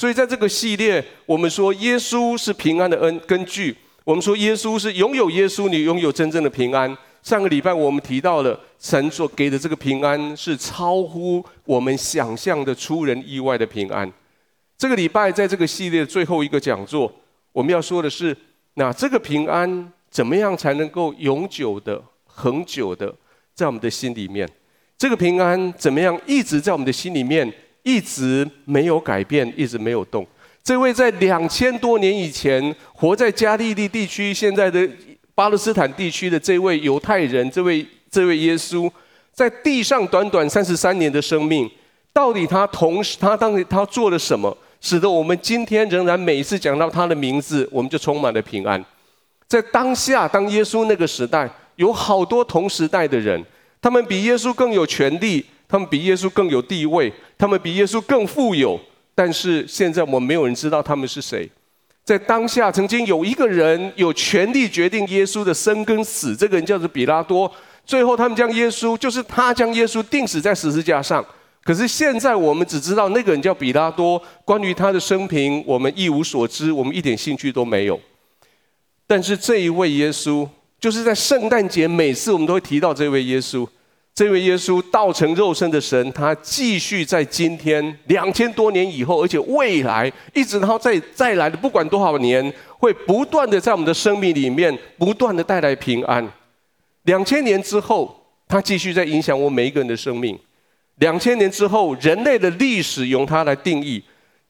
所以在这个系列，我们说耶稣是平安的恩根据。我们说耶稣是拥有耶稣，你拥有真正的平安。上个礼拜我们提到了神所给的这个平安是超乎我们想象的、出人意外的平安。这个礼拜在这个系列的最后一个讲座，我们要说的是，那这个平安怎么样才能够永久的、恒久的在我们的心里面？这个平安怎么样一直在我们的心里面？一直没有改变，一直没有动。这位在两千多年以前活在加利利地区、现在的巴勒斯坦地区的这位犹太人，这位这位耶稣，在地上短短三十三年的生命，到底他同时他当时他做了什么，使得我们今天仍然每一次讲到他的名字，我们就充满了平安。在当下，当耶稣那个时代，有好多同时代的人，他们比耶稣更有权力。他们比耶稣更有地位，他们比耶稣更富有，但是现在我们没有人知道他们是谁。在当下，曾经有一个人有权利决定耶稣的生跟死，这个人叫做比拉多。最后，他们将耶稣，就是他将耶稣钉死在十字架上。可是现在，我们只知道那个人叫比拉多，关于他的生平，我们一无所知，我们一点兴趣都没有。但是这一位耶稣，就是在圣诞节，每次我们都会提到这位耶稣。这位耶稣道成肉身的神，他继续在今天两千多年以后，而且未来一直然后再再来的，不管多少年，会不断的在我们的生命里面不断的带来平安。两千年之后，他继续在影响我每一个人的生命。两千年之后，人类的历史由他来定义，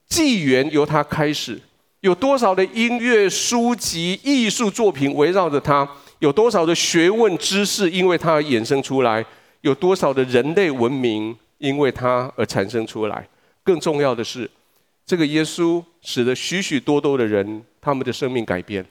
纪元由他开始。有多少的音乐、书籍、艺术作品围绕着他？有多少的学问知识因为他而衍生出来？有多少的人类文明因为他而产生出来？更重要的是，这个耶稣使得许许多多的人他们的生命改变。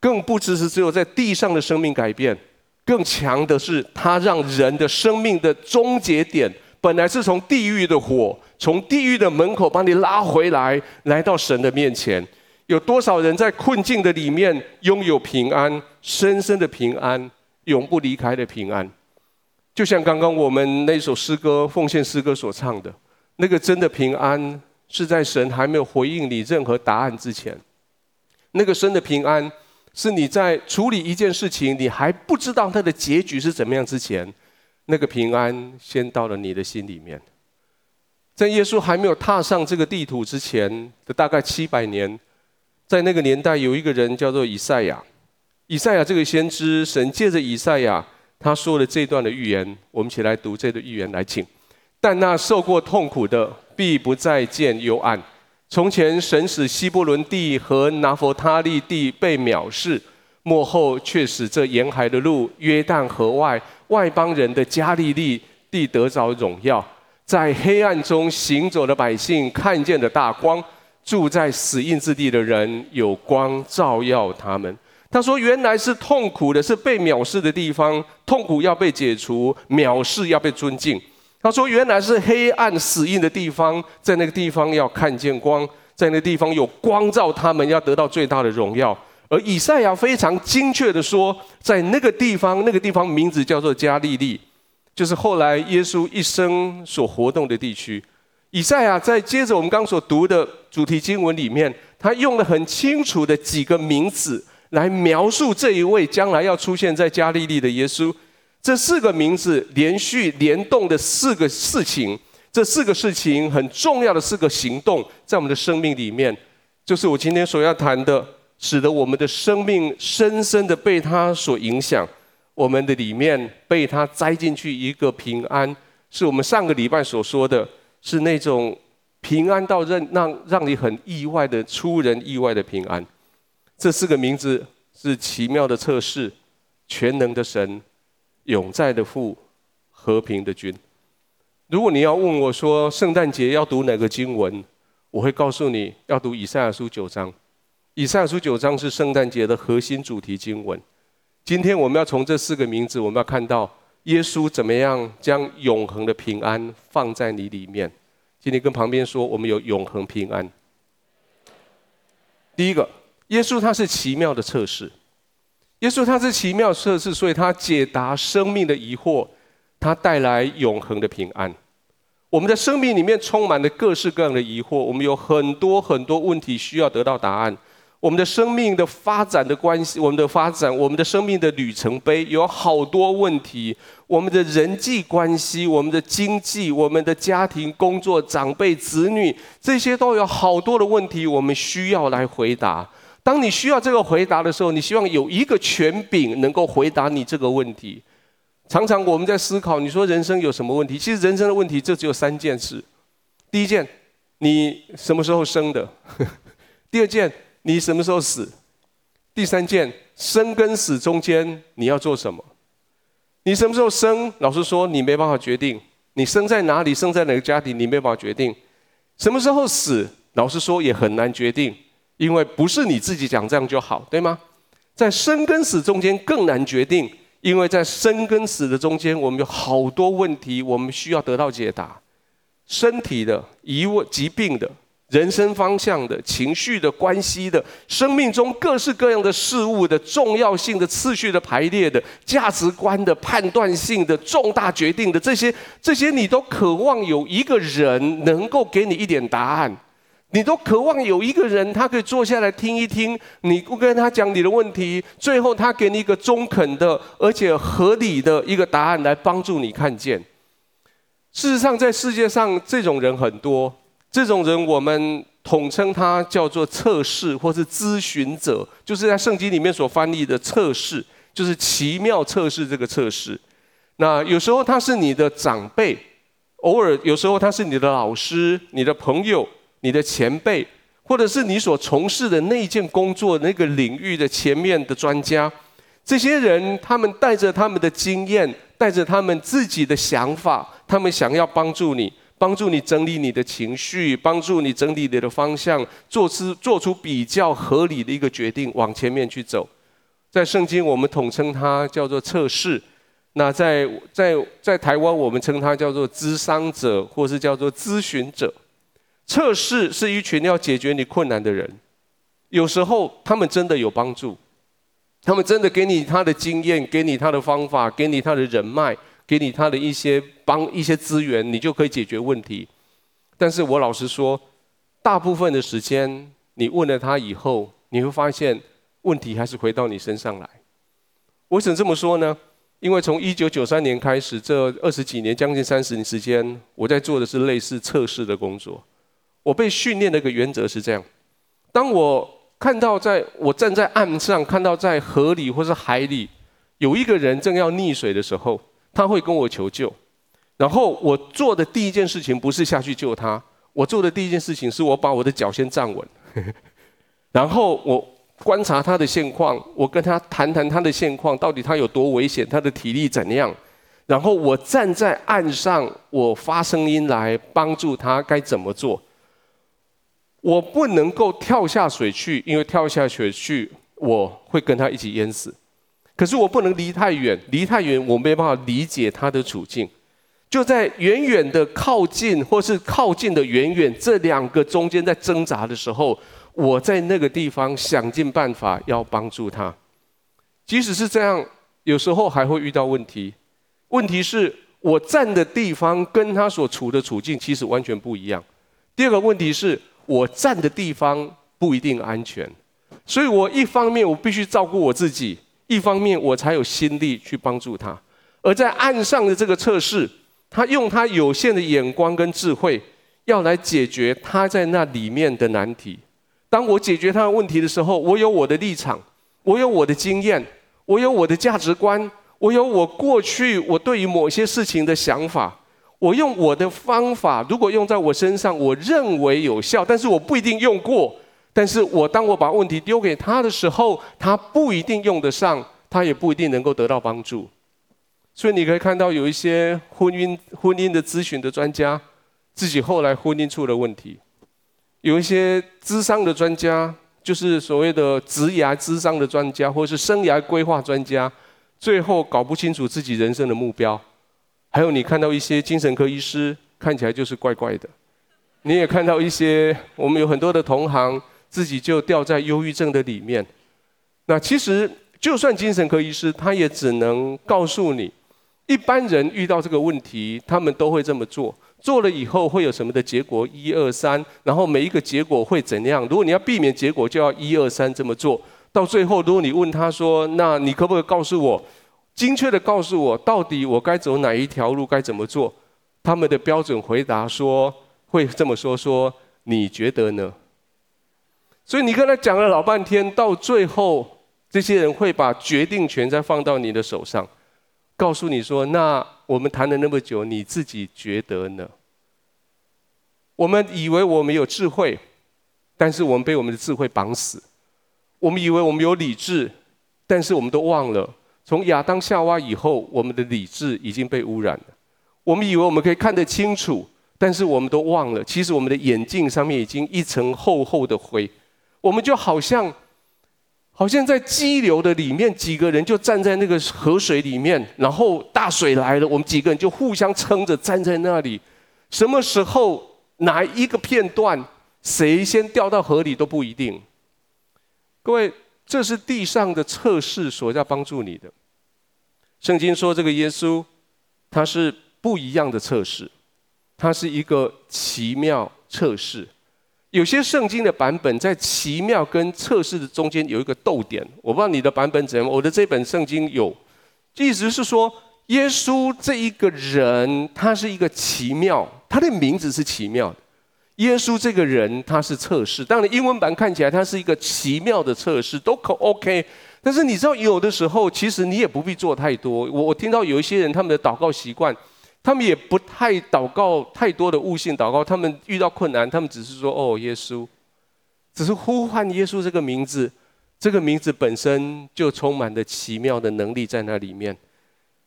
更不只是只有在地上的生命改变，更强的是他让人的生命的终结点，本来是从地狱的火，从地狱的门口把你拉回来，来到神的面前。有多少人在困境的里面拥有平安，深深的平安，永不离开的平安？就像刚刚我们那首诗歌奉献诗歌所唱的，那个真的平安是在神还没有回应你任何答案之前，那个真的平安是你在处理一件事情，你还不知道它的结局是怎么样之前，那个平安先到了你的心里面。在耶稣还没有踏上这个地图之前的大概七百年，在那个年代有一个人叫做以赛亚，以赛亚这个先知，神借着以赛亚。他说的这段的预言，我们一起来读这段预言来，请。但那受过痛苦的，必不再见幽暗。从前神使西布伦地和拿弗他利地被藐视，末后却使这沿海的路、约旦河外外邦人的加利利地得着荣耀。在黑暗中行走的百姓看见了大光，住在死荫之地的人有光照耀他们。他说：“原来是痛苦的，是被藐视的地方，痛苦要被解除，藐视要被尊敬。”他说：“原来是黑暗死荫的地方，在那个地方要看见光，在那个地方有光照他们，要得到最大的荣耀。”而以赛亚非常精确地说，在那个地方，那个地方名字叫做加利利，就是后来耶稣一生所活动的地区。以赛亚在接着我们刚所读的主题经文里面，他用了很清楚的几个名字。来描述这一位将来要出现在加利利的耶稣，这四个名字连续联动的四个事情，这四个事情很重要的四个行动，在我们的生命里面，就是我今天所要谈的，使得我们的生命深深的被他所影响，我们的里面被他栽进去一个平安，是我们上个礼拜所说的，是那种平安到让让让你很意外的出人意外的平安。这四个名字是奇妙的测试、全能的神、永在的父、和平的君。如果你要问我说圣诞节要读哪个经文，我会告诉你要读以赛亚书九章。以赛亚书九章是圣诞节的核心主题经文。今天我们要从这四个名字，我们要看到耶稣怎么样将永恒的平安放在你里面。今天跟旁边说，我们有永恒平安。第一个。耶稣他是奇妙的测试，耶稣他是奇妙测试，所以他解答生命的疑惑，他带来永恒的平安。我们的生命里面充满了各式各样的疑惑，我们有很多很多问题需要得到答案。我们的生命的发展的关系，我们的发展，我们的生命的里程碑有好多问题。我们的人际关系，我们的经济，我们的家庭、工作、长辈、子女，这些都有好多的问题，我们需要来回答。当你需要这个回答的时候，你希望有一个权柄能够回答你这个问题。常常我们在思考，你说人生有什么问题？其实人生的问题就只有三件事：第一件，你什么时候生的？第二件。你什么时候死？第三件，生跟死中间你要做什么？你什么时候生？老实说，你没办法决定。你生在哪里，生在哪个家庭，你没办法决定。什么时候死？老实说也很难决定，因为不是你自己讲这样就好，对吗？在生跟死中间更难决定，因为在生跟死的中间，我们有好多问题，我们需要得到解答。身体的疑问、疾病的。人生方向的情绪的关系的，生命中各式各样的事物的重要性的次序的排列的价值观的判断性的重大决定的这些这些，你都渴望有一个人能够给你一点答案，你都渴望有一个人他可以坐下来听一听，你不跟他讲你的问题，最后他给你一个中肯的而且合理的一个答案来帮助你看见。事实上，在世界上这种人很多。这种人，我们统称他叫做测试或是咨询者，就是在圣经里面所翻译的测试，就是奇妙测试这个测试。那有时候他是你的长辈，偶尔有时候他是你的老师、你的朋友、你的前辈，或者是你所从事的那件工作那个领域的前面的专家。这些人，他们带着他们的经验，带着他们自己的想法，他们想要帮助你。帮助你整理你的情绪，帮助你整理你的方向，做出做出比较合理的一个决定，往前面去走。在圣经，我们统称它叫做测试。那在在在台湾，我们称它叫做咨商者，或是叫做咨询者。测试是一群要解决你困难的人，有时候他们真的有帮助，他们真的给你他的经验，给你他的方法，给你他的人脉。给你他的一些帮一些资源，你就可以解决问题。但是我老实说，大部分的时间，你问了他以后，你会发现问题还是回到你身上来。为什么这么说呢？因为从一九九三年开始，这二十几年，将近三十年时间，我在做的是类似测试的工作。我被训练的一个原则是这样：当我看到在我站在岸上，看到在河里或是海里有一个人正要溺水的时候，他会跟我求救，然后我做的第一件事情不是下去救他，我做的第一件事情是我把我的脚先站稳，然后我观察他的现况，我跟他谈谈他的现况，到底他有多危险，他的体力怎样，然后我站在岸上，我发声音来帮助他该怎么做。我不能够跳下水去，因为跳下水去我会跟他一起淹死。可是我不能离太远，离太远我没办法理解他的处境。就在远远的靠近，或是靠近的远远这两个中间在挣扎的时候，我在那个地方想尽办法要帮助他。即使是这样，有时候还会遇到问题。问题是我站的地方跟他所处的处境其实完全不一样。第二个问题是我站的地方不一定安全，所以我一方面我必须照顾我自己。一方面，我才有心力去帮助他；而在岸上的这个测试，他用他有限的眼光跟智慧，要来解决他在那里面的难题。当我解决他的问题的时候，我有我的立场，我有我的经验，我有我的价值观，我有我过去我对于某些事情的想法。我用我的方法，如果用在我身上，我认为有效，但是我不一定用过。但是我当我把问题丢给他的时候，他不一定用得上，他也不一定能够得到帮助。所以你可以看到有一些婚姻婚姻的咨询的专家，自己后来婚姻出了问题；有一些智商的专家，就是所谓的职涯智商的专家，或是生涯规划专家，最后搞不清楚自己人生的目标。还有你看到一些精神科医师，看起来就是怪怪的。你也看到一些我们有很多的同行。自己就掉在忧郁症的里面。那其实，就算精神科医师，他也只能告诉你，一般人遇到这个问题，他们都会这么做。做了以后会有什么的结果？一二三，然后每一个结果会怎样？如果你要避免结果，就要一二三这么做。到最后，如果你问他说：“那你可不可以告诉我，精确的告诉我，到底我该走哪一条路，该怎么做？”他们的标准回答说：“会这么说，说你觉得呢？”所以你跟他讲了老半天，到最后，这些人会把决定权再放到你的手上，告诉你说：“那。”我们谈了那么久，你自己觉得呢？我们以为我们有智慧，但是我们被我们的智慧绑死。我们以为我们有理智，但是我们都忘了，从亚当夏娃以后，我们的理智已经被污染了。我们以为我们可以看得清楚，但是我们都忘了，其实我们的眼镜上面已经一层厚厚的灰。我们就好像。好像在激流的里面，几个人就站在那个河水里面，然后大水来了，我们几个人就互相撑着站在那里。什么时候哪一个片段，谁先掉到河里都不一定。各位，这是地上的测试所要帮助你的。圣经说，这个耶稣他是不一样的测试，他是一个奇妙测试。有些圣经的版本在奇妙跟测试的中间有一个逗点，我不知道你的版本怎样。我的这本圣经有，意思是说，耶稣这一个人，他是一个奇妙，他的名字是奇妙的。耶稣这个人，他是测试。当然，英文版看起来他是一个奇妙的测试，都可 OK。但是你知道，有的时候其实你也不必做太多。我我听到有一些人他们的祷告习惯。他们也不太祷告太多的悟性祷告，他们遇到困难，他们只是说：“哦，耶稣，只是呼唤耶稣这个名字，这个名字本身就充满了奇妙的能力在那里面。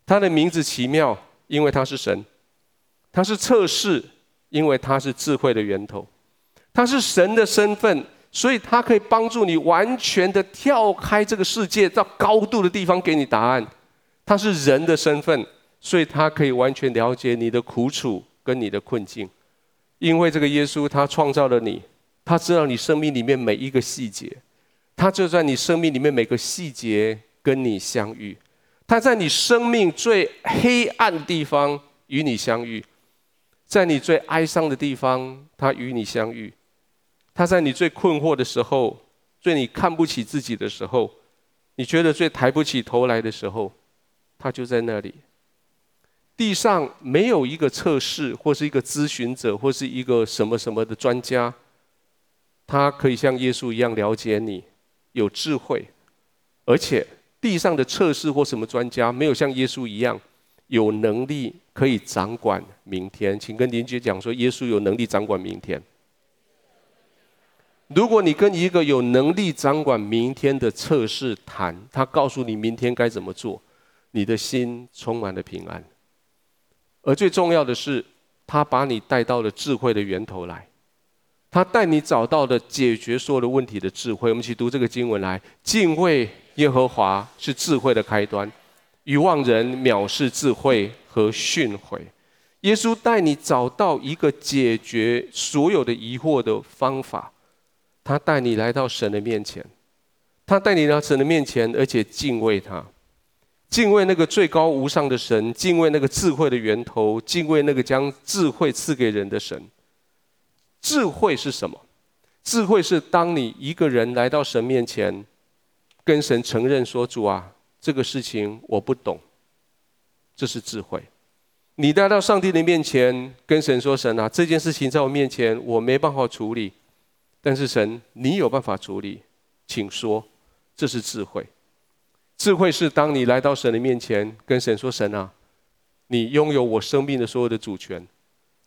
他的名字奇妙，因为他是神；他是测试，因为他是智慧的源头；他是神的身份，所以他可以帮助你完全的跳开这个世界，到高度的地方给你答案。他是人的身份。”所以他可以完全了解你的苦楚跟你的困境，因为这个耶稣他创造了你，他知道你生命里面每一个细节，他就在你生命里面每个细节跟你相遇，他在你生命最黑暗的地方与你相遇，在你最哀伤的地方他与你相遇，他在你最困惑的时候，最你看不起自己的时候，你觉得最抬不起头来的时候，他就在那里。地上没有一个测试，或是一个咨询者，或是一个什么什么的专家，他可以像耶稣一样了解你，有智慧，而且地上的测试或什么专家没有像耶稣一样有能力可以掌管明天。请跟邻居讲说，耶稣有能力掌管明天。如果你跟一个有能力掌管明天的测试谈，他告诉你明天该怎么做，你的心充满了平安。而最重要的是，他把你带到了智慧的源头来，他带你找到了解决所有的问题的智慧。我们一起读这个经文来：敬畏耶和华是智慧的开端，愚妄人藐视智慧和训诲。耶稣带你找到一个解决所有的疑惑的方法，他带你来到神的面前，他带你到神的面前，而且敬畏他。敬畏那个最高无上的神，敬畏那个智慧的源头，敬畏那个将智慧赐给人的神。智慧是什么？智慧是当你一个人来到神面前，跟神承认说：“主啊，这个事情我不懂。”这是智慧。你来到上帝的面前，跟神说：“神啊，这件事情在我面前我没办法处理，但是神，你有办法处理，请说。”这是智慧。智慧是当你来到神的面前，跟神说：“神啊，你拥有我生命的所有的主权。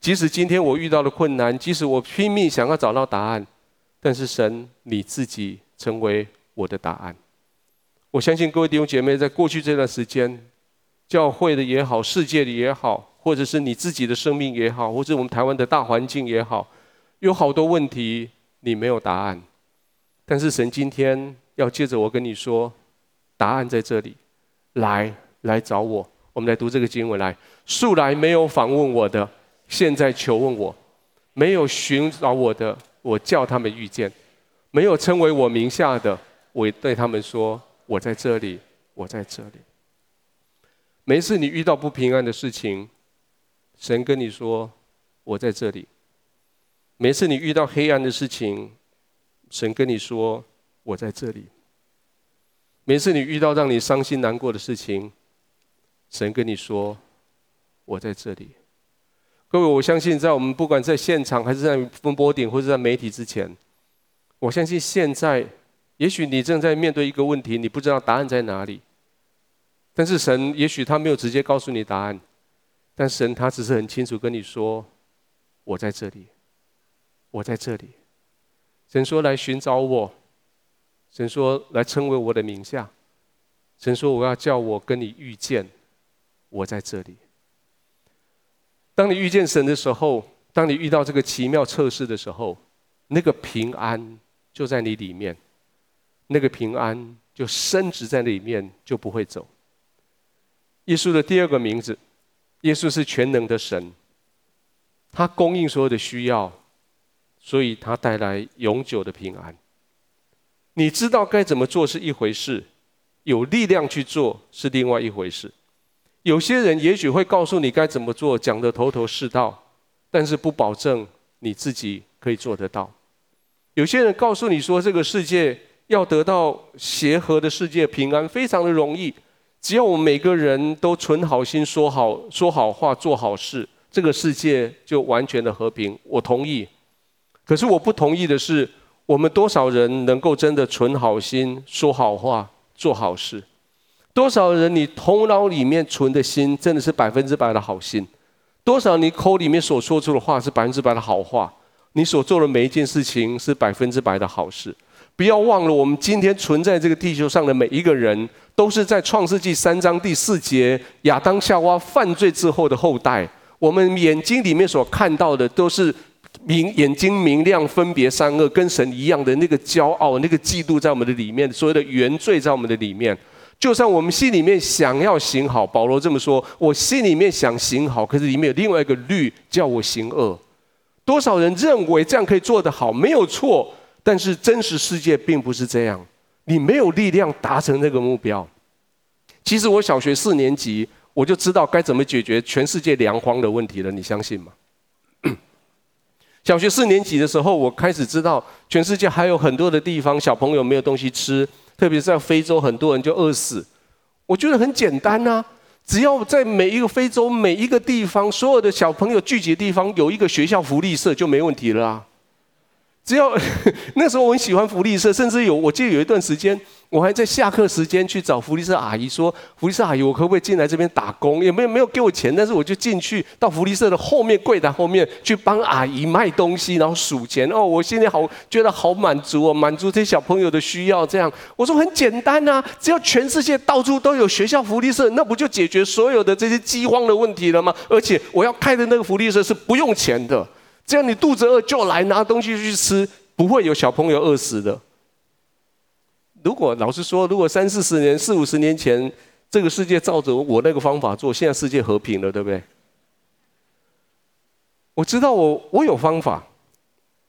即使今天我遇到了困难，即使我拼命想要找到答案，但是神你自己成为我的答案。”我相信各位弟兄姐妹，在过去这段时间，教会的也好，世界的也好，或者是你自己的生命也好，或者我们台湾的大环境也好，有好多问题你没有答案，但是神今天要借着我跟你说。答案在这里，来来找我。我们来读这个经文来。素来没有访问我的，现在求问我；没有寻找我的，我叫他们遇见；没有称为我名下的，我对他们说：我在这里，我在这里。每次你遇到不平安的事情，神跟你说：我在这里。每次你遇到黑暗的事情，神跟你说我在这里。每次你遇到让你伤心难过的事情，神跟你说我在这里。各位，我相信在我们不管在现场还是在风波顶或者在媒体之前，我相信现在也许你正在面对一个问题，你不知道答案在哪里。但是神也许他没有直接告诉你答案，但神他只是很清楚跟你说我在这里。我在这里，神说来寻找我，神说来称为我的名下，神说我要叫我跟你遇见，我在这里。当你遇见神的时候，当你遇到这个奇妙测试的时候，那个平安就在你里面，那个平安就深植在里面，就不会走。耶稣的第二个名字，耶稣是全能的神，他供应所有的需要。所以，他带来永久的平安。你知道该怎么做是一回事，有力量去做是另外一回事。有些人也许会告诉你该怎么做，讲得头头是道，但是不保证你自己可以做得到。有些人告诉你说，这个世界要得到协和的世界平安非常的容易，只要我们每个人都存好心、说好说好话、做好事，这个世界就完全的和平。我同意。可是我不同意的是，我们多少人能够真的存好心、说好话、做好事？多少人你头脑里面存的心真的是百分之百的好心？多少你口里面所说出的话是百分之百的好话？你所做的每一件事情是百分之百的好事？不要忘了，我们今天存在这个地球上的每一个人，都是在创世纪三章第四节亚当夏娃犯罪之后的后代。我们眼睛里面所看到的都是。明眼睛明亮，分别善恶，跟神一样的那个骄傲、那个嫉妒，在我们的里面，所有的原罪在我们的里面。就算我们心里面想要行好，保罗这么说：我心里面想行好，可是里面有另外一个律叫我行恶。多少人认为这样可以做得好，没有错，但是真实世界并不是这样。你没有力量达成那个目标。其实我小学四年级我就知道该怎么解决全世界粮荒的问题了，你相信吗？小学四年级的时候，我开始知道全世界还有很多的地方小朋友没有东西吃，特别是在非洲，很多人就饿死。我觉得很简单呐，只要在每一个非洲每一个地方，所有的小朋友聚集的地方有一个学校福利社就没问题了啊。只要 那时候我很喜欢福利社，甚至有我记得有一段时间。我还在下课时间去找福利社阿姨说：“福利社阿姨，我可不可以进来这边打工？也没有没有给我钱，但是我就进去到福利社的后面柜台后面去帮阿姨卖东西，然后数钱。哦，我心里好觉得好满足哦，满足这些小朋友的需要。这样我说很简单呐，只要全世界到处都有学校福利社，那不就解决所有的这些饥荒的问题了吗？而且我要开的那个福利社是不用钱的，只要你肚子饿就来拿东西去吃，不会有小朋友饿死的。”如果老实说，如果三四十年、四五十年前，这个世界照着我那个方法做，现在世界和平了，对不对？我知道我我有方法，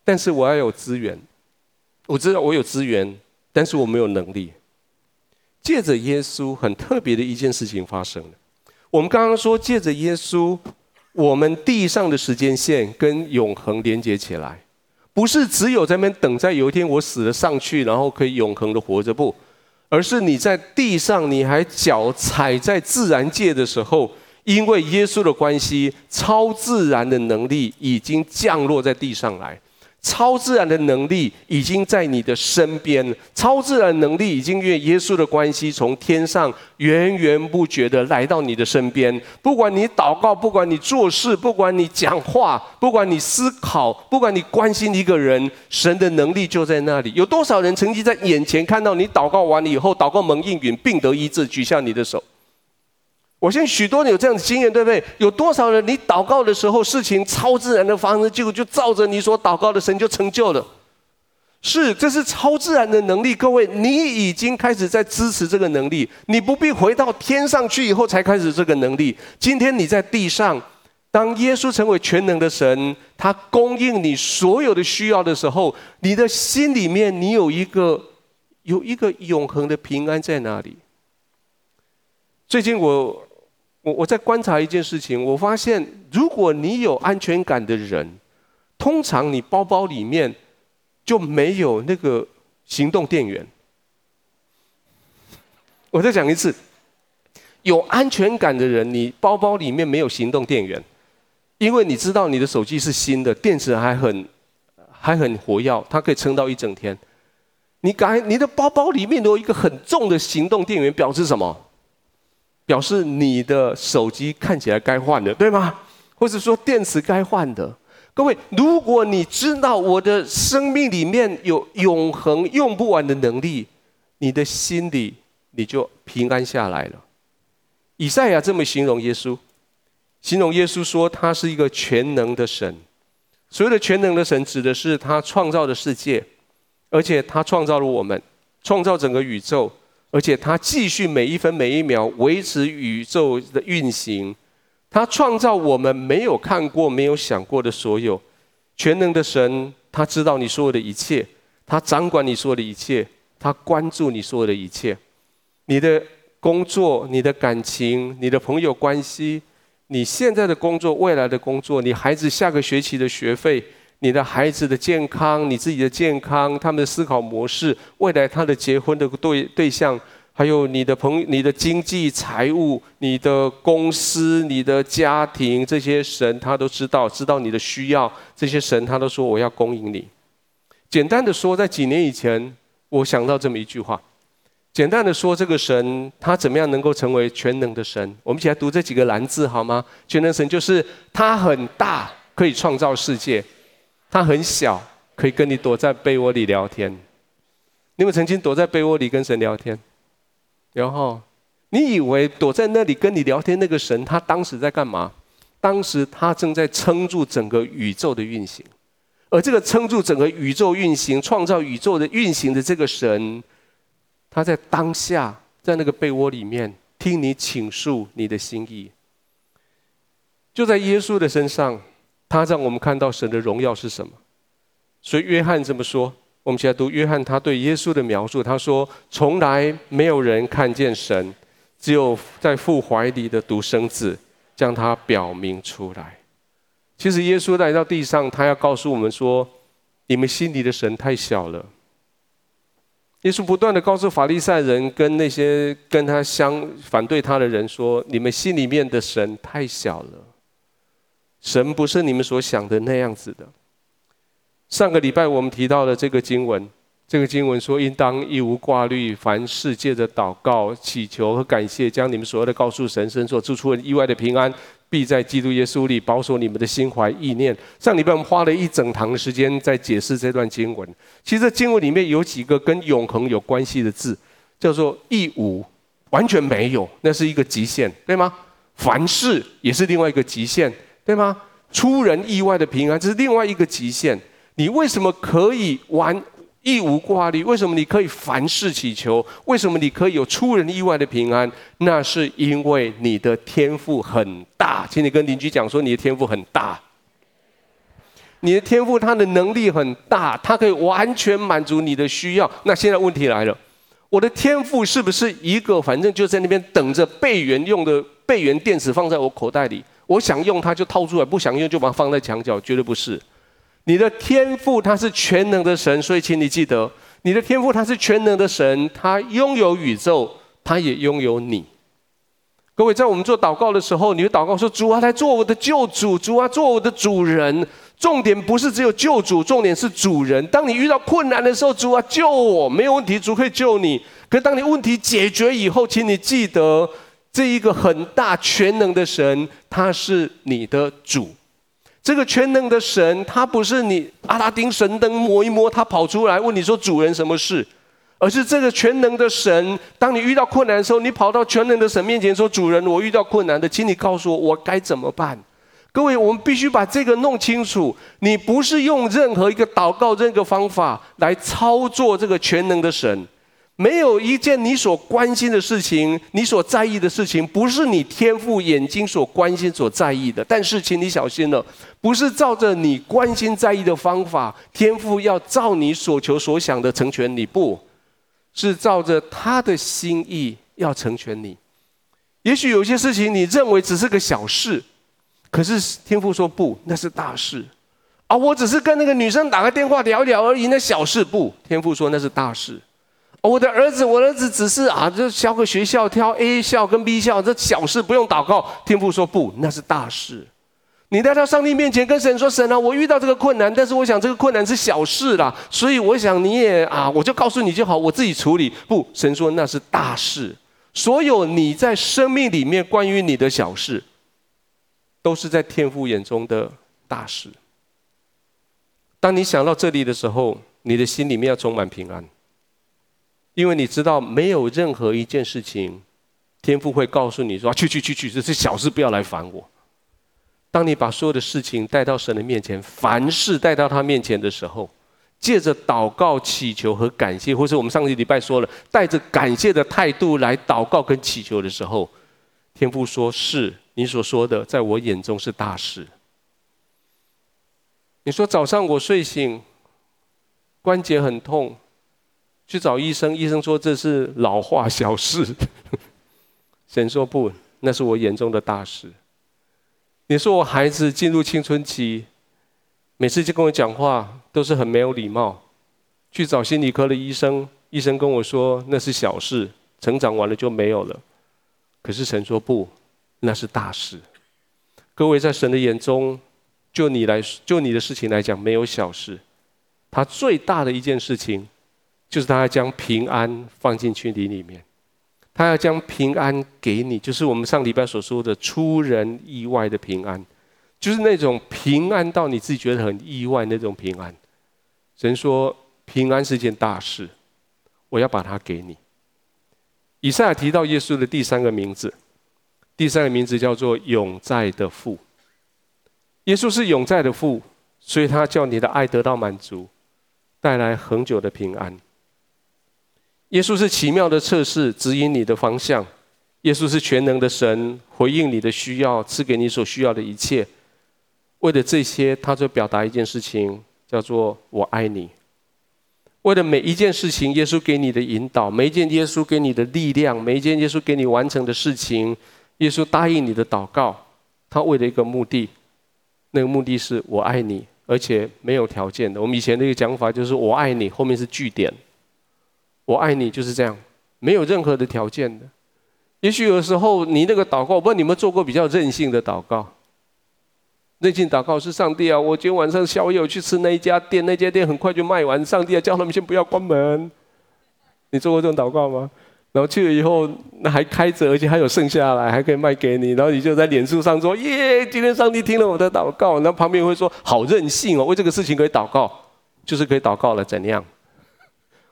但是我要有资源。我知道我有资源，但是我没有能力。借着耶稣，很特别的一件事情发生了。我们刚刚说，借着耶稣，我们地上的时间线跟永恒连接起来。不是只有在那边等，在有一天我死了上去，然后可以永恒的活着不，而是你在地上，你还脚踩在自然界的时候，因为耶稣的关系，超自然的能力已经降落在地上来。超自然的能力已经在你的身边，超自然能力已经因为耶稣的关系从天上源源不绝的来到你的身边。不管你祷告，不管你做事，不管你讲话，不管你思考，不管你关心一个人，神的能力就在那里。有多少人曾经在眼前看到你祷告完了以后，祷告蒙应允，病得医治，举下你的手？我相信许多人有这样的经验，对不对？有多少人你祷告的时候，事情超自然的发生，结果就照着你所祷告的神就成就了。是，这是超自然的能力。各位，你已经开始在支持这个能力，你不必回到天上去以后才开始这个能力。今天你在地上，当耶稣成为全能的神，他供应你所有的需要的时候，你的心里面你有一个有一个永恒的平安在哪里？最近我。我我在观察一件事情，我发现如果你有安全感的人，通常你包包里面就没有那个行动电源。我再讲一次，有安全感的人，你包包里面没有行动电源，因为你知道你的手机是新的，电池还很还很活跃，它可以撑到一整天。你敢你的包包里面有一个很重的行动电源，表示什么？表示你的手机看起来该换了，对吗？或者说电池该换的。各位，如果你知道我的生命里面有永恒用不完的能力，你的心里你就平安下来了。以赛亚这么形容耶稣，形容耶稣说他是一个全能的神。所谓的全能的神，指的是他创造的世界，而且他创造了我们，创造整个宇宙，而且他继续每一分每一秒维持宇宙的运行。他创造我们没有看过、没有想过的所有，全能的神，他知道你所有的一切，他掌管你所有的一切，他关注你所有的一切，你的工作、你的感情、你的朋友关系、你现在的工作、未来的工作、你孩子下个学期的学费、你的孩子的健康、你自己的健康、他们的思考模式、未来他的结婚的对对象。还有你的朋、你的经济、财务、你的公司、你的家庭，这些神他都知道，知道你的需要。这些神他都说我要供应你。简单的说，在几年以前，我想到这么一句话。简单的说，这个神他怎么样能够成为全能的神？我们一起来读这几个蓝字好吗？全能神就是他很大，可以创造世界；他很小，可以跟你躲在被窝里聊天。你们曾经躲在被窝里跟神聊天？然后，你以为躲在那里跟你聊天那个神，他当时在干嘛？当时他正在撑住整个宇宙的运行，而这个撑住整个宇宙运行、创造宇宙的运行的这个神，他在当下在那个被窝里面听你倾诉你的心意。就在耶稣的身上，他让我们看到神的荣耀是什么。所以约翰这么说。我们现在读约翰他对耶稣的描述，他说：“从来没有人看见神，只有在父怀里的独生子将他表明出来。”其实耶稣来到地上，他要告诉我们说：“你们心里的神太小了。”耶稣不断地告诉法利赛人跟那些跟他相反对他的人说：“你们心里面的神太小了，神不是你们所想的那样子的。”上个礼拜我们提到的这个经文，这个经文说：“应当一无挂虑，凡事借着祷告、祈求和感谢，将你们所有的告诉神，神所赐出意外的平安，必在基督耶稣里保守你们的心怀意念。”上礼拜我们花了一整堂的时间在解释这段经文。其实经文里面有几个跟永恒有关系的字，叫做“一无”，完全没有，那是一个极限，对吗？凡事也是另外一个极限，对吗？出人意外的平安，这是另外一个极限。你为什么可以完一无挂虑？为什么你可以凡事祈求？为什么你可以有出人意外的平安？那是因为你的天赋很大，请你跟邻居讲说，你的天赋很大。你的天赋，他的能力很大，他可以完全满足你的需要。那现在问题来了，我的天赋是不是一个反正就在那边等着备援用的备援电池放在我口袋里？我想用它就掏出来，不想用就把它放在墙角，绝对不是。你的天赋，它是全能的神，所以请你记得，你的天赋它是全能的神，他拥有宇宙，他也拥有你。各位，在我们做祷告的时候，你会祷告说：“主啊，来做我的救主，主啊，做我的主人。”重点不是只有救主，重点是主人。当你遇到困难的时候，主啊，救我，没有问题，主可以救你。可当你问题解决以后，请你记得，这一个很大全能的神，他是你的主。这个全能的神，他不是你阿拉丁神灯摸一摸，他跑出来问你说：“主人什么事？”而是这个全能的神，当你遇到困难的时候，你跑到全能的神面前说：“主人，我遇到困难的，请你告诉我，我该怎么办？”各位，我们必须把这个弄清楚。你不是用任何一个祷告、任何方法来操作这个全能的神。没有一件你所关心的事情，你所在意的事情，不是你天父眼睛所关心、所在意的。但是，请你小心了，不是照着你关心、在意的方法，天父要照你所求所想的成全你，不是照着他的心意要成全你。也许有些事情你认为只是个小事，可是天父说不，那是大事。啊，我只是跟那个女生打个电话聊聊而已，那小事不？天父说那是大事。我的儿子，我儿子只是啊，就挑个学校，挑 A 校跟 B 校，这小事不用祷告。天父说不，那是大事。你带到上帝面前跟神说：“神啊，我遇到这个困难，但是我想这个困难是小事啦，所以我想你也啊，我就告诉你就好，我自己处理。”不，神说那是大事。所有你在生命里面关于你的小事，都是在天父眼中的大事。当你想到这里的时候，你的心里面要充满平安，因为你知道没有任何一件事情，天父会告诉你说：“去去去去，这是小事，不要来烦我。”当你把所有的事情带到神的面前，凡事带到他面前的时候，借着祷告、祈求和感谢，或是我们上个礼拜说了，带着感谢的态度来祷告跟祈求的时候，天父说：“是你所说的，在我眼中是大事。”你说早上我睡醒，关节很痛，去找医生，医生说这是老化小事。神说不，那是我眼中的大事。你说我孩子进入青春期，每次就跟我讲话都是很没有礼貌，去找心理科的医生，医生跟我说那是小事，成长完了就没有了。可是神说不，那是大事。各位在神的眼中。就你来，就你的事情来讲，没有小事。他最大的一件事情，就是他要将平安放进去你里面。他要将平安给你，就是我们上礼拜所说的出人意外的平安，就是那种平安到你自己觉得很意外那种平安。神说，平安是件大事，我要把它给你。以赛亚提到耶稣的第三个名字，第三个名字叫做永在的父。耶稣是永在的父，所以他叫你的爱得到满足，带来恒久的平安。耶稣是奇妙的测试，指引你的方向。耶稣是全能的神，回应你的需要，赐给你所需要的一切。为了这些，他就表达一件事情，叫做“我爱你”。为了每一件事情，耶稣给你的引导，每一件耶稣给你的力量，每一件耶稣给你完成的事情，耶稣答应你的祷告，他为了一个目的。那个目的是我爱你，而且没有条件的。我们以前那个讲法就是我爱你，后面是句点。我爱你就是这样，没有任何的条件的。也许有时候你那个祷告，我不知道你们做过比较任性的祷告。任性祷告是上帝啊，我今天晚上宵夜我去吃那一家店，那家店很快就卖完，上帝啊，叫他们先不要关门。你做过这种祷告吗？然后去了以后，那还开着，而且还有剩下来，还可以卖给你。然后你就在脸书上说：“耶，今天上帝听了我的祷告。”然后旁边会说：“好任性哦，为这个事情可以祷告，就是可以祷告了，怎样？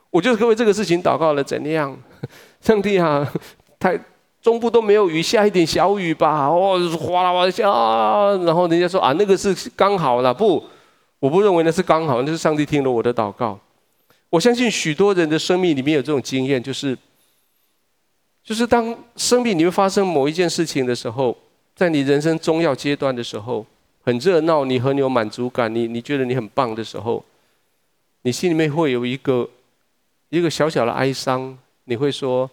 我就是为这个事情祷告了，怎样？上帝啊，太中部都没有雨，下一点小雨吧。哦，哗啦哗啦下啊，然后人家说啊，那个是刚好了。不，我不认为那是刚好，那是上帝听了我的祷告。我相信许多人的生命里面有这种经验，就是。就是当生命里面发生某一件事情的时候，在你人生重要阶段的时候，很热闹，你很有满足感，你你觉得你很棒的时候，你心里面会有一个一个小小的哀伤，你会说，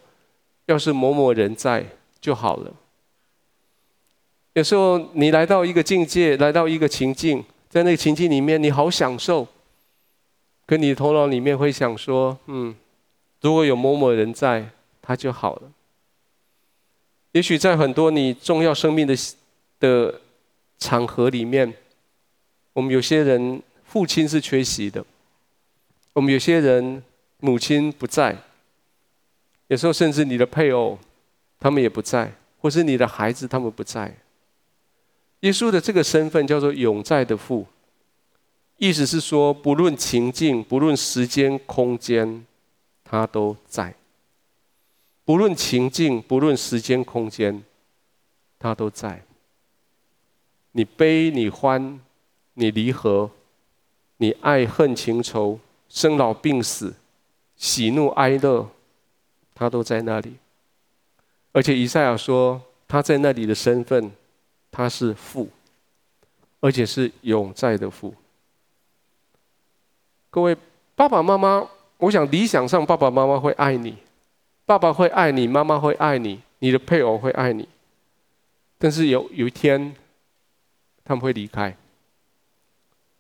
要是某某人在就好了。有时候你来到一个境界，来到一个情境，在那个情境里面，你好享受，可你头脑里面会想说，嗯，如果有某某人在，他就好了。也许在很多你重要生命的的场合里面，我们有些人父亲是缺席的，我们有些人母亲不在，有时候甚至你的配偶他们也不在，或是你的孩子他们不在。耶稣的这个身份叫做永在的父，意思是说，不论情境，不论时间空间，他都在。不论情境，不论时间空间，他都在。你悲，你欢，你离合，你爱恨情仇，生老病死，喜怒哀乐，他都在那里。而且以赛亚说，他在那里的身份，他是父，而且是永在的父。各位爸爸妈妈，我想理想上爸爸妈妈会爱你。爸爸会爱你，妈妈会爱你，你的配偶会爱你，但是有有一天他们会离开，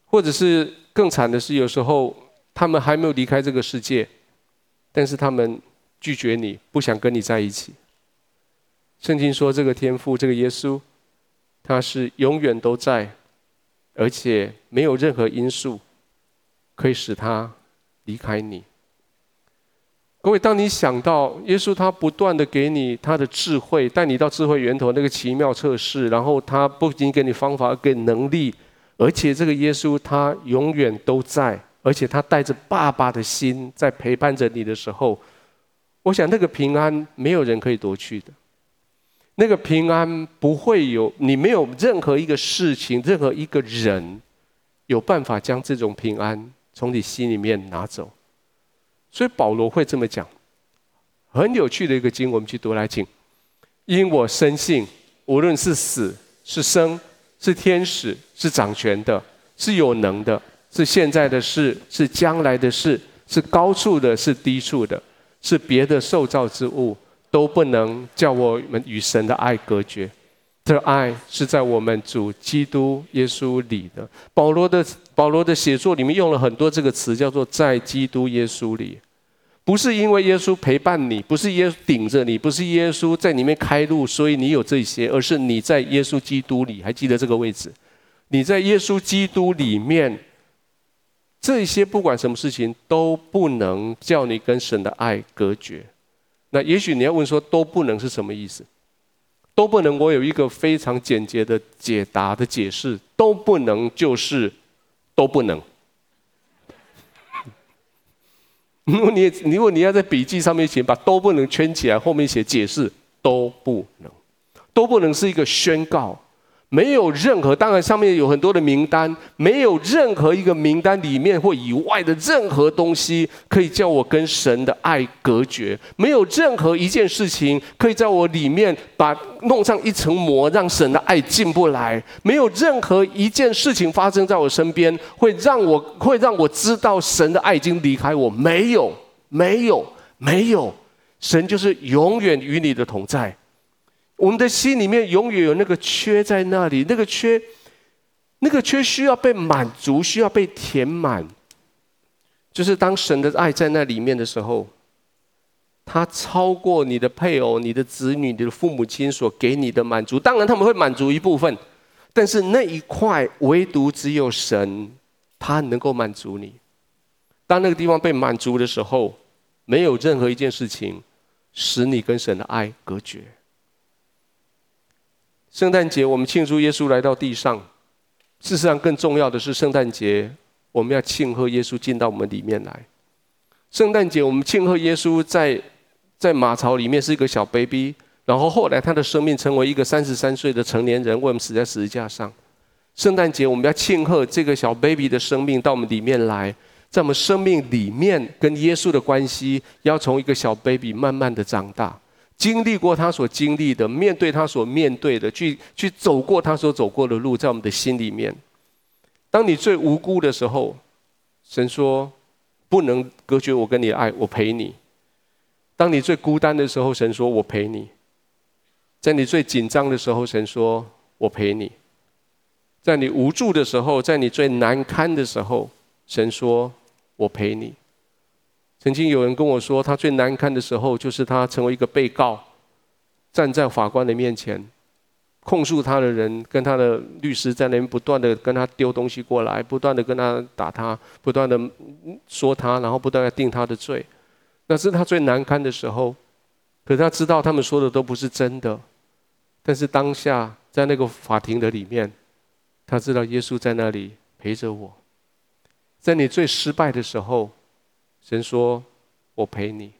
或者是更惨的是，有时候他们还没有离开这个世界，但是他们拒绝你，不想跟你在一起。圣经说，这个天父，这个耶稣，他是永远都在，而且没有任何因素可以使他离开你。各位，当你想到耶稣，他不断的给你他的智慧，带你到智慧源头那个奇妙测试，然后他不仅给你方法，给能力，而且这个耶稣他永远都在，而且他带着爸爸的心在陪伴着你的时候，我想那个平安没有人可以夺去的。那个平安不会有，你没有任何一个事情，任何一个人有办法将这种平安从你心里面拿走。所以保罗会这么讲，很有趣的一个经，我们去读来听。因我深信，无论是死是生，是天使是掌权的，是有能的，是现在的事，是将来的事，是高处的，是低处的，是别的受造之物。都不能叫我们与神的爱隔绝，这爱是在我们主基督耶稣里的。保罗的保罗的写作里面用了很多这个词，叫做在基督耶稣里，不是因为耶稣陪伴你，不是耶稣顶着你，不是耶稣在里面开路，所以你有这些，而是你在耶稣基督里，还记得这个位置？你在耶稣基督里面，这些不管什么事情都不能叫你跟神的爱隔绝。那也许你要问说，都不能是什么意思？都不能，我有一个非常简洁的解答的解释，都不能就是都不能。如果你如果你要在笔记上面写，把都不能圈起来，后面写解释，都不能，都不能是一个宣告。没有任何，当然上面有很多的名单，没有任何一个名单里面或以外的任何东西可以叫我跟神的爱隔绝，没有任何一件事情可以在我里面把弄上一层膜，让神的爱进不来，没有任何一件事情发生在我身边会让我会让我知道神的爱已经离开我，没有，没有，没有，神就是永远与你的同在。我们的心里面永远有那个缺在那里，那个缺，那个缺需要被满足，需要被填满。就是当神的爱在那里面的时候，他超过你的配偶、你的子女、你的父母亲所给你的满足。当然他们会满足一部分，但是那一块唯独只有神，他能够满足你。当那个地方被满足的时候，没有任何一件事情使你跟神的爱隔绝。圣诞节，我们庆祝耶稣来到地上。事实上，更重要的是，圣诞节我们要庆贺耶稣进到我们里面来。圣诞节，我们庆贺耶稣在在马槽里面是一个小 baby，然后后来他的生命成为一个三十三岁的成年人，为我们死在十字架上。圣诞节，我们要庆贺这个小 baby 的生命到我们里面来，在我们生命里面跟耶稣的关系，要从一个小 baby 慢慢的长大。经历过他所经历的，面对他所面对的，去去走过他所走过的路，在我们的心里面。当你最无辜的时候，神说不能隔绝我跟你的爱，我陪你。当你最孤单的时候，神说我陪你。在你最紧张的时候，神说我陪你。在你无助的时候，在你最难堪的时候，神说我陪你。曾经有人跟我说，他最难堪的时候就是他成为一个被告，站在法官的面前，控诉他的人跟他的律师在那边不断的跟他丢东西过来，不断的跟他打他，不断的说他，然后不断的定他的罪。那是他最难堪的时候，可是他知道他们说的都不是真的。但是当下在那个法庭的里面，他知道耶稣在那里陪着我。在你最失败的时候。神说：“我陪你。”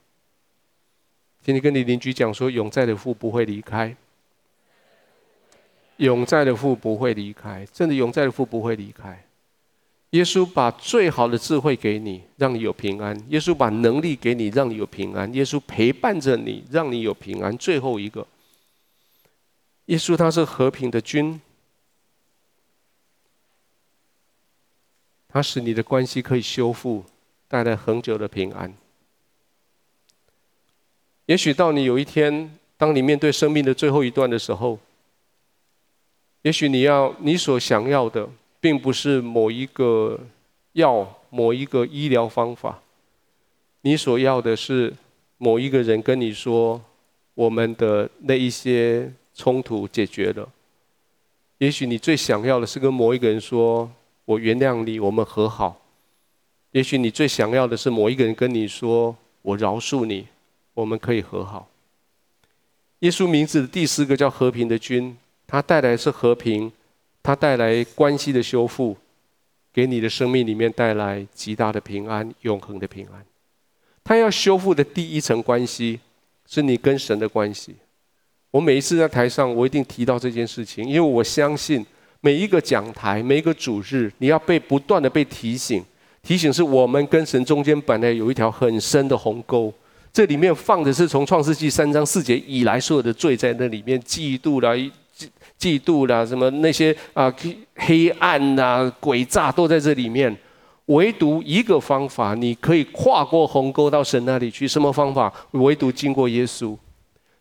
请你跟你邻居讲说：“永在的父不会离开，永在的父不会离开，真的永在的父不会离开。”耶稣把最好的智慧给你，让你有平安；耶稣把能力给你，让你有平安；耶稣陪伴着你，让你有平安。最后一个，耶稣他是和平的君，他使你的关系可以修复。带来恒久的平安。也许到你有一天当你面对生命的最后一段的时候，也许你要你所想要的，并不是某一个药、某一个医疗方法，你所要的是某一个人跟你说，我们的那一些冲突解决了。也许你最想要的是跟某一个人说，我原谅你，我们和好。也许你最想要的是某一个人跟你说，我饶恕你，我们可以和好。耶稣名字的第四个叫和平的君，他带来是和平，他带来关系的修复，给你的生命里面带来极大的平安，永恒的平安。他要修复的第一层关系，是你跟神的关系。我每一次在台上，我一定提到这件事情，因为我相信每一个讲台、每一个主日，你要被不断的被提醒，提醒是我们跟神中间本来有一条很深的鸿沟。这里面放的是从创世纪三章四节以来所有的罪在那里面，嫉妒啦、嫉嫉妒啦，什么那些啊黑暗呐、诡诈都在这里面。唯独一个方法，你可以跨过鸿沟到神那里去。什么方法？唯独经过耶稣。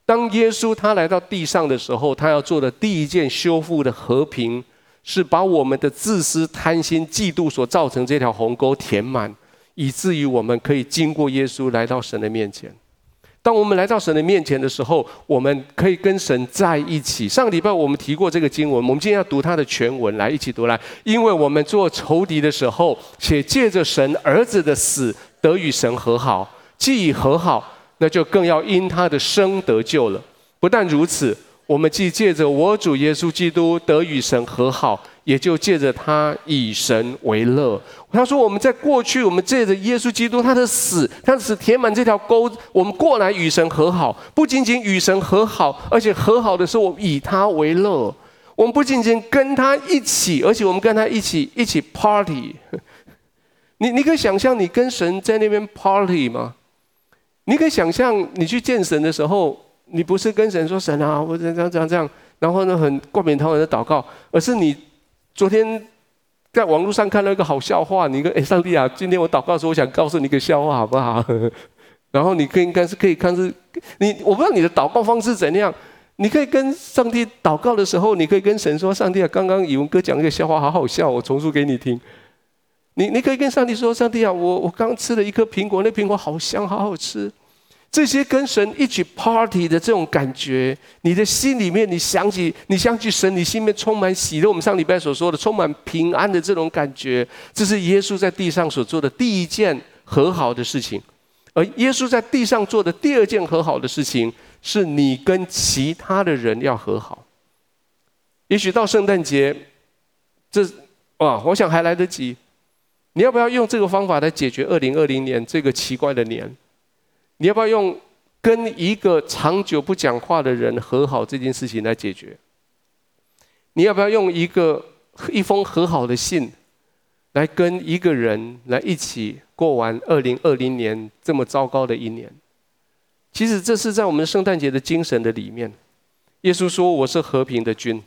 当耶稣他来到地上的时候，他要做的第一件修复的和平，是把我们的自私、贪心、嫉妒所造成这条鸿沟填满。以至于我们可以经过耶稣来到神的面前。当我们来到神的面前的时候，我们可以跟神在一起。上个礼拜我们提过这个经文，我们今天要读它的全文，来一起读来。因为我们做仇敌的时候，且借着神儿子的死得与神和好，既已和好，那就更要因他的生得救了。不但如此，我们既借着我主耶稣基督得与神和好。也就借着他以神为乐。他说：“我们在过去，我们借着耶稣基督他的死，他的死填满这条沟，我们过来与神和好。不仅仅与神和好，而且和好的时候，我们以他为乐。我们不仅仅跟他一起，而且我们跟他一起一起 party。你你可以想象你跟神在那边 party 吗？你可以想象你去见神的时候，你不是跟神说神啊，我这样这样这样，然后呢很冠冕堂皇的祷告，而是你。”昨天在网络上看到一个好笑话，你跟哎上帝啊，今天我祷告的时候，我想告诉你一个笑话，好不好？然后你可以应该是可以看是，你我不知道你的祷告方式怎样，你可以跟上帝祷告的时候，你可以跟神说：上帝啊，刚刚以文哥讲一个笑话，好好笑，我重述给你听。你你可以跟上帝说：上帝啊，我我刚吃了一颗苹果，那苹果好香，好好吃。这些跟神一起 party 的这种感觉，你的心里面，你想起你想起神，你心里面充满喜乐。我们上礼拜所说的充满平安的这种感觉，这是耶稣在地上所做的第一件和好的事情。而耶稣在地上做的第二件和好的事情，是你跟其他的人要和好。也许到圣诞节，这哇，我想还来得及。你要不要用这个方法来解决二零二零年这个奇怪的年？你要不要用跟一个长久不讲话的人和好这件事情来解决？你要不要用一个一封和好的信，来跟一个人来一起过完二零二零年这么糟糕的一年？其实这是在我们圣诞节的精神的里面。耶稣说：“我是和平的君。”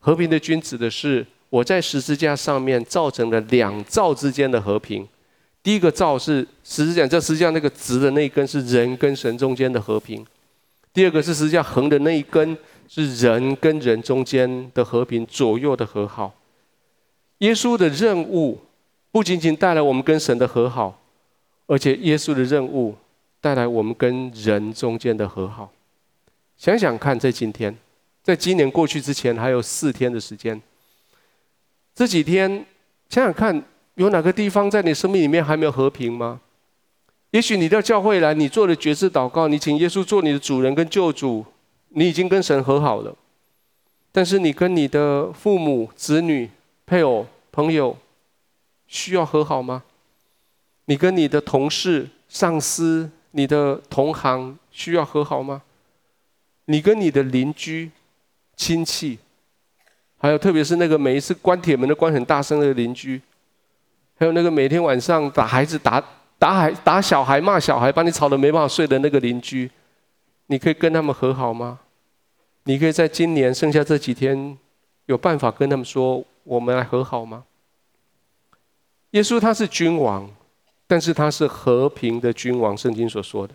和平的君指的是我在十字架上面造成了两造之间的和平。第一个造是十字架，这十字架那个直的那一根是人跟神中间的和平；第二个是十字架横的那一根是人跟人中间的和平，左右的和好。耶稣的任务不仅仅带来我们跟神的和好，而且耶稣的任务带来我们跟人中间的和好。想想看，在今天，在今年过去之前还有四天的时间，这几天想想看。有哪个地方在你生命里面还没有和平吗？也许你到教会来，你做了决志祷告，你请耶稣做你的主人跟救主，你已经跟神和好了。但是你跟你的父母、子女、配偶、朋友需要和好吗？你跟你的同事、上司、你的同行需要和好吗？你跟你的邻居、亲戚，还有特别是那个每一次关铁门都关很大声的邻居。还有那个每天晚上打孩子、打打孩、打小孩、骂小孩，把你吵得没办法睡的那个邻居，你可以跟他们和好吗？你可以在今年剩下这几天有办法跟他们说，我们来和好吗？耶稣他是君王，但是他是和平的君王。圣经所说的，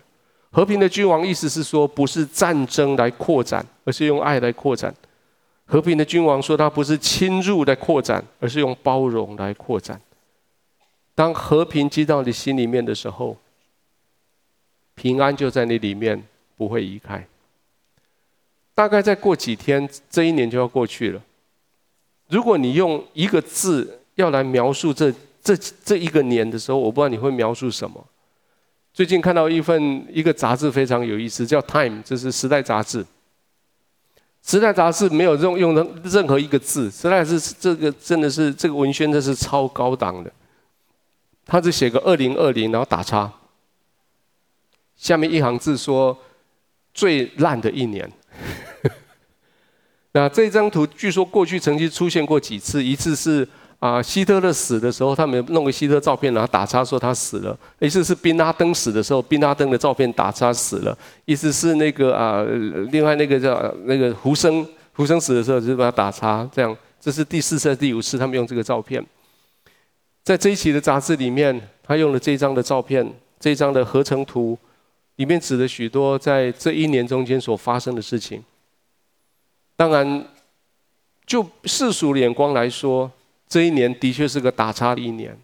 和平的君王意思是说，不是战争来扩展，而是用爱来扩展。和平的君王说，他不是侵入来扩展，而是用包容来扩展。当和平进到你心里面的时候，平安就在你里面，不会移开。大概再过几天，这一年就要过去了。如果你用一个字要来描述这这这一个年的时候，我不知道你会描述什么。最近看到一份一个杂志非常有意思，叫《Time》，这是《时代》杂志。《时代》杂志没有用用的任何一个字，《时代》是这个真的是这个文宣，这是超高档的。他只写个二零二零，然后打叉，下面一行字说：“最烂的一年。”那这张图据说过去曾经出现过几次，一次是。啊，希特勒死的时候，他们弄个希特勒照片，然后打叉说他死了。一次是宾拉登死的时候，宾拉登的照片打叉死了。意思是那个啊，另外那个叫那个胡生，胡生死的时候就是把他打叉。这样，这是第四次、第五次他们用这个照片。在这一期的杂志里面，他用了这张的照片，这张的合成图，里面指了许多在这一年中间所发生的事情。当然，就世俗眼光来说。这一年的确是个打叉的一年。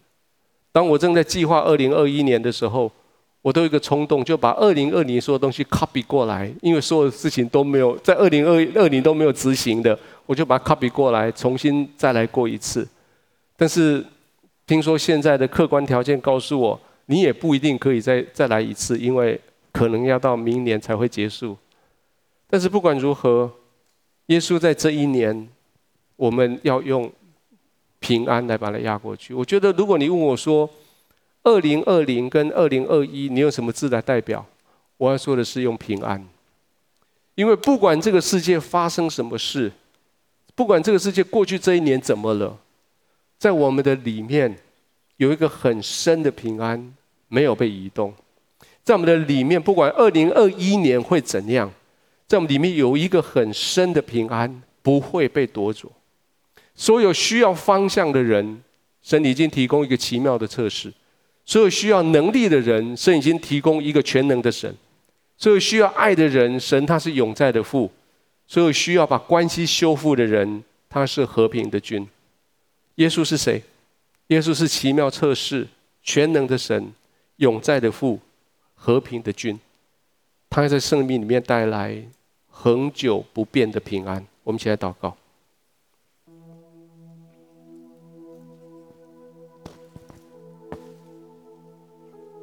当我正在计划二零二一年的时候，我都有一个冲动，就把二零二零所有东西 copy 过来，因为所有的事情都没有在二零二二零都没有执行的，我就把它 copy 过来，重新再来过一次。但是听说现在的客观条件告诉我，你也不一定可以再再来一次，因为可能要到明年才会结束。但是不管如何，耶稣在这一年，我们要用。平安来把它压过去。我觉得，如果你问我说，二零二零跟二零二一，你用什么字来代表？我要说的是用平安，因为不管这个世界发生什么事，不管这个世界过去这一年怎么了，在我们的里面有一个很深的平安，没有被移动。在我们的里面，不管二零二一年会怎样，在我们里面有一个很深的平安，不会被夺走。所有需要方向的人，神已经提供一个奇妙的测试；所有需要能力的人，神已经提供一个全能的神；所有需要爱的人，神他是永在的父；所有需要把关系修复的人，他是和平的君。耶稣是谁？耶稣是奇妙测试、全能的神、永在的父、和平的君。他在生命里面带来恒久不变的平安。我们起来祷告。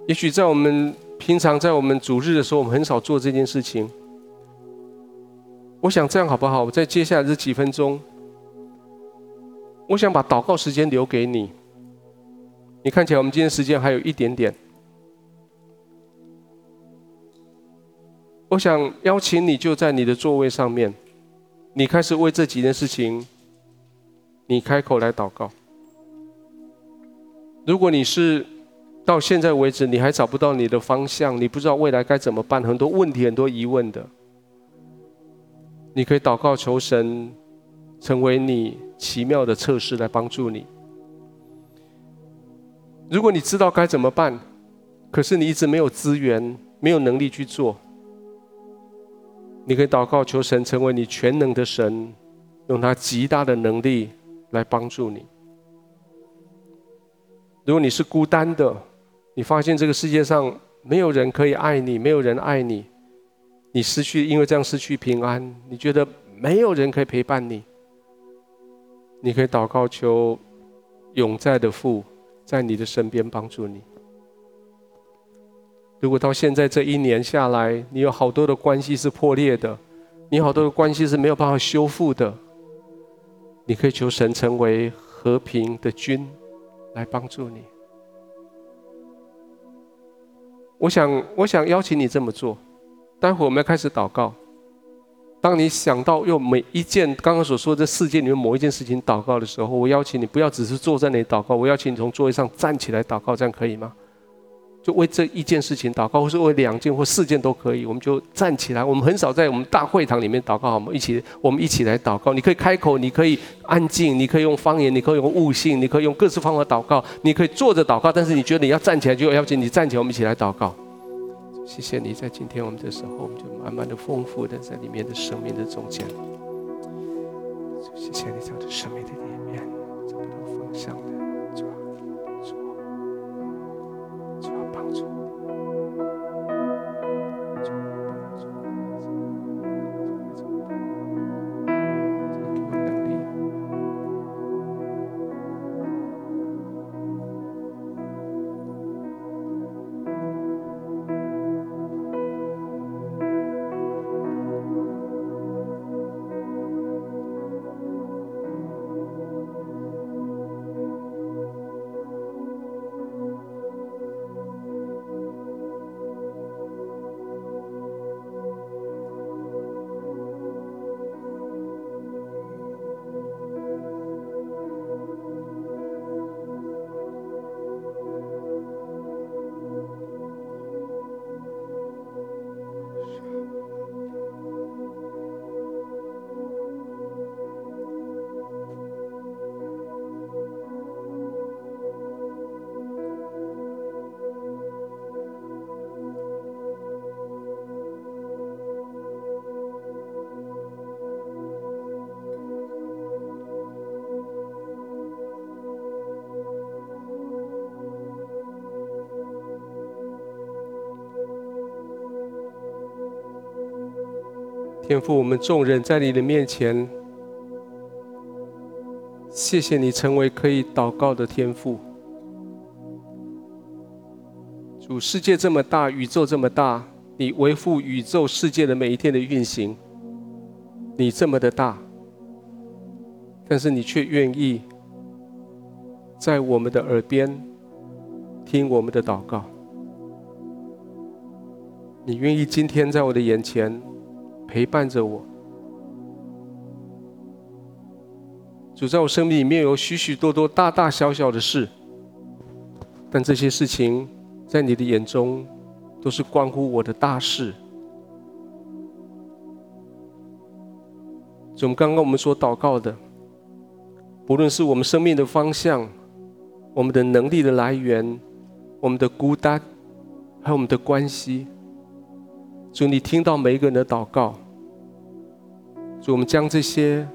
也许在我们平常在我们主日的时候，我们很少做这件事情。我想这样好不好？我在接下来这几分钟，我想把祷告时间留给你。你看起来我们今天时间还有一点点，我想邀请你就在你的座位上面，你开始为这几件事情，你开口来祷告。如果你是。到现在为止，你还找不到你的方向，你不知道未来该怎么办，很多问题、很多疑问的，你可以祷告求神成为你奇妙的测试来帮助你。如果你知道该怎么办，可是你一直没有资源、没有能力去做，你可以祷告求神成为你全能的神，用他极大的能力来帮助你。如果你是孤单的，你发现这个世界上没有人可以爱你，没有人爱你，你失去，因为这样失去平安，你觉得没有人可以陪伴你，你可以祷告求永在的父在你的身边帮助你。如果到现在这一年下来，你有好多的关系是破裂的，你好多的关系是没有办法修复的，你可以求神成为和平的君来帮助你。我想，我想邀请你这么做。待会我们要开始祷告。当你想到用每一件刚刚所说的这四件里面某一件事情祷告的时候，我邀请你不要只是坐在那里祷告，我邀请你从座位上站起来祷告，这样可以吗？就为这一件事情祷告，或是为两件或四件都可以。我们就站起来。我们很少在我们大会堂里面祷告，好吗？一起，我们一起来祷告。你可以开口，你可以安静，你可以用方言，你可以用悟性，你可以用各式方法祷告。你可以坐着祷告，但是你觉得你要站起来，就要邀请你站起来。我们一起来祷告。谢谢你在今天我们的时候，我们就慢慢的丰富的在里面的生命的中间。谢谢你在我生命的里面找不到方向。天父，我们众人在你的面前，谢谢你成为可以祷告的天父。主，世界这么大，宇宙这么大，你维护宇宙世界的每一天的运行，你这么的大，但是你却愿意在我们的耳边听我们的祷告。你愿意今天在我的眼前。陪伴着我，主，在我生命里面有许许多多大大小小的事，但这些事情在你的眼中都是关乎我的大事。就我们刚刚我们所祷告的，不论是我们生命的方向、我们的能力的来源、我们的孤单，还有我们的关系，主，你听到每一个人的祷告。主，我们将这些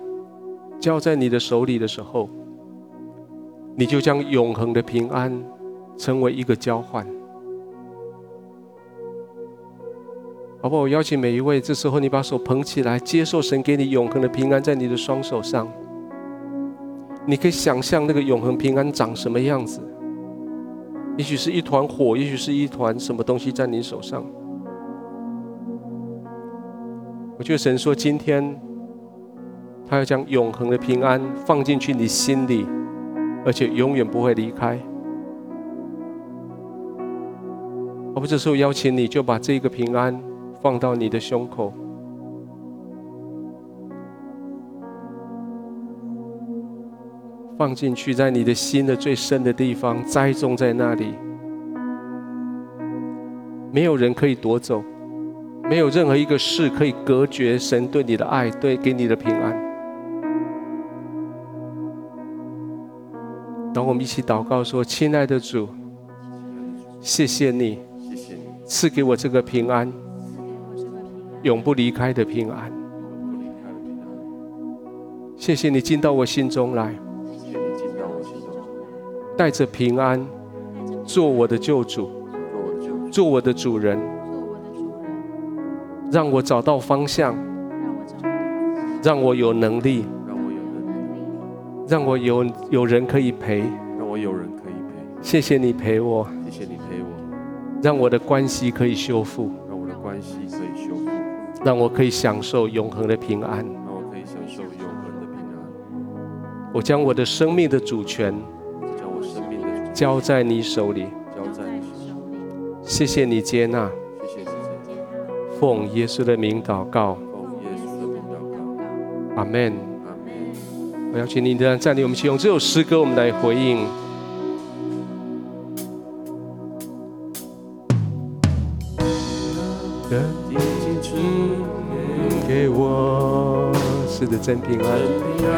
交在你的手里的时候，你就将永恒的平安成为一个交换，好不好？我邀请每一位，这时候你把手捧起来，接受神给你永恒的平安在你的双手上。你可以想象那个永恒平安长什么样子？也许是一团火，也许是一团什么东西在你手上。我觉得神说今天。他要将永恒的平安放进去你心里，而且永远不会离开。我们这时候邀请你，就把这个平安放到你的胸口，放进去，在你的心的最深的地方栽种在那里。没有人可以夺走，没有任何一个事可以隔绝神对你的爱，对给你的平安。让我们一起祷告说：“亲爱的主，谢谢你，赐给我这个平安，永不离开的平安。谢谢你进到我心中来，带着平安，做我的救主，做我的主人，让我找到方向，让我有能力。”让我有有人可以陪，让我有人可以陪。谢谢你陪我，谢谢你陪我，让我的关系可以修复，让我的关系可以修复，让我可以享受永恒的平安，让我可以享受永恒的平安。我将我的生命的主权，将我生命的交在你手里，交在你手里。谢谢你接纳，谢谢你接纳。奉耶稣的名祷告，奉耶稣的名祷告。阿门。我邀请你的站立，我们一起用这首诗歌，我们来回应。给我，是的真平安，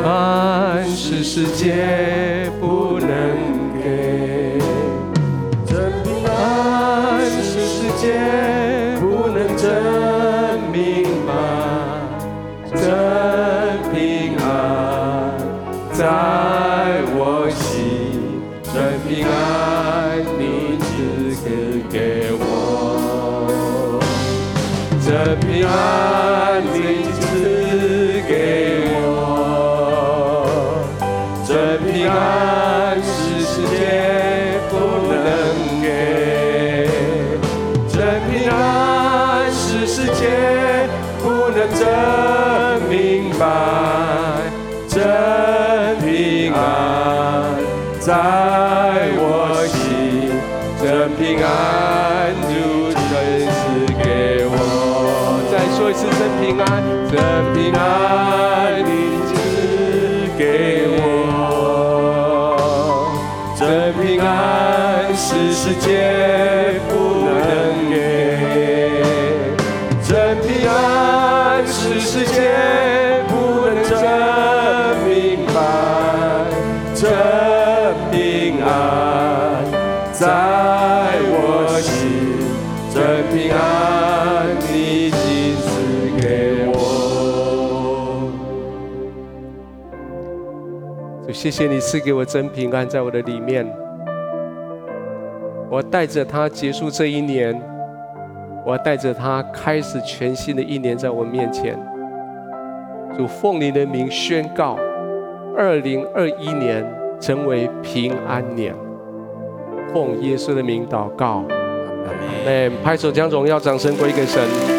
安是世界不能爱你赐给给我，真平安。谢谢你赐给我真平安在我的里面，我带着它结束这一年，我带着它开始全新的一年在我面前。主，奉你的名宣告，二零二一年成为平安年。奉耶稣的名祷告，阿门。拍手将荣耀掌声归给神。